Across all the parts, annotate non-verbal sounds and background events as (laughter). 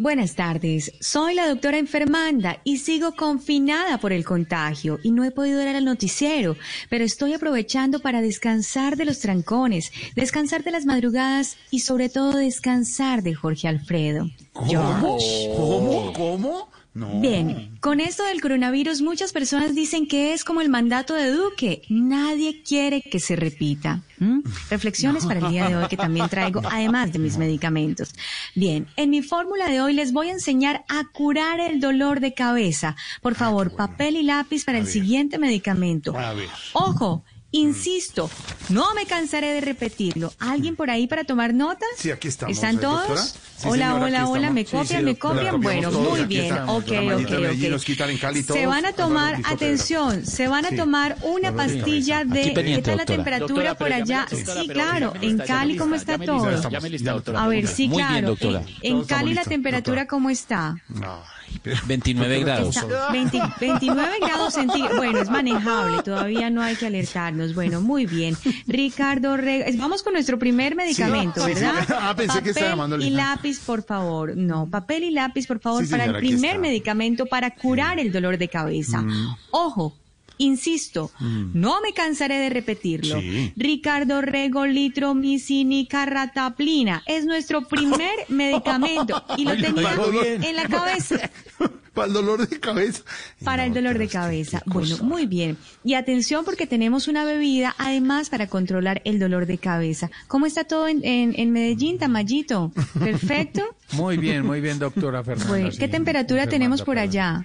Buenas tardes, soy la doctora enfermanda y sigo confinada por el contagio y no he podido ir al noticiero, pero estoy aprovechando para descansar de los trancones, descansar de las madrugadas y sobre todo descansar de Jorge Alfredo. ¿Cómo? ¿Cómo? ¿Cómo? No. Bien, con esto del coronavirus muchas personas dicen que es como el mandato de Duque. Nadie quiere que se repita. ¿Mm? Reflexiones para el día de hoy que también traigo, (laughs) además de mis medicamentos. Bien, en mi fórmula de hoy les voy a enseñar a curar el dolor de cabeza. Por favor, papel y lápiz para el siguiente medicamento. A ver. Ojo, insisto, no me cansaré de repetirlo. ¿Alguien por ahí para tomar nota? Sí, aquí estamos. ¿Están ¿eh, todos? Sí, hola, señora, hola, hola, me copian, sí, me copian. Bueno, todos, muy bien, estamos, ok, ok, ok. nos quitan en Cali todos. Se van a tomar, atención, se van a Sí. tomar una pastilla de, ¿qué tal la temperatura Doctora, por allá? doctora, Sí, claro, en Cali, ¿cómo está todo? A ver, sí, claro. En- Cali la temperatura. ¿cómo está? Ay, pero- 29 grados. Está 20 29 grados centígrados. Bueno, es manejable, todavía no hay que alertarnos. Bueno, muy bien. Ricardo Rego, vamos con nuestro primer medicamento, sí, sí. ¿verdad? (laughs) Ah, pensé que estaba Papel llamando y lápiz, por favor. No, papel y lápiz, por favor, Sí, para el primer medicamento para curar el dolor de cabeza. Ojo. Insisto, no me cansaré de repetirlo. Sí. Ricardo Rego Litromicinicarrataplina es nuestro primer (laughs) medicamento y lo tenía en la cabeza (laughs) Para el dolor de cabeza. para el dolor de cabeza. Bueno, muy bien. Y atención porque tenemos una bebida además para controlar el dolor de cabeza. ¿Cómo está todo en, en, en Medellín, Tamayito? (laughs) ¿Perfecto? Muy bien, muy bien, doctora Fernanda. Bueno, sí, ¿qué temperatura tenemos por allá?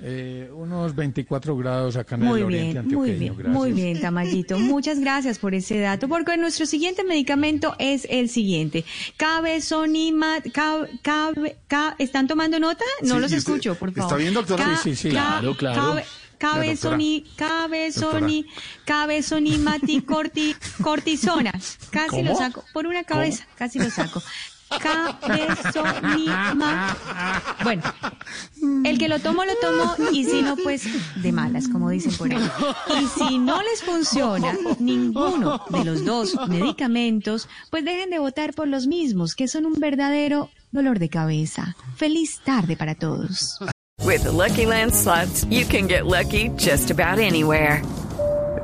Eh, unos 24 grados acá en Muy el oriente bien, antioqueño. muy bien, gracias. muy bien, Tamayito. Muchas gracias por ese dato, porque nuestro siguiente medicamento es el siguiente. Cabezonima, cab, cab- ca- ¿están tomando nota? No Sí, los ¿y usted- escucho, por está favor. bien, doctora? Ca- Sí, sí, sí. Claro, claro. cabe- Cabezoni, cabezoni, cabezonimati corti, (laughs) cortisona. Casi lo ¿Cómo? saco. Por una cabeza, casi lo saco. Cabezonima. Bueno, el que lo tomó, lo tomó, y si no, pues de malas, como dicen por ahí. Y si no les funciona ninguno de los dos medicamentos, pues dejen de votar por los mismos, que son un verdadero dolor de cabeza. Feliz tarde para todos. With the Lucky Land slots, you can get lucky just about anywhere.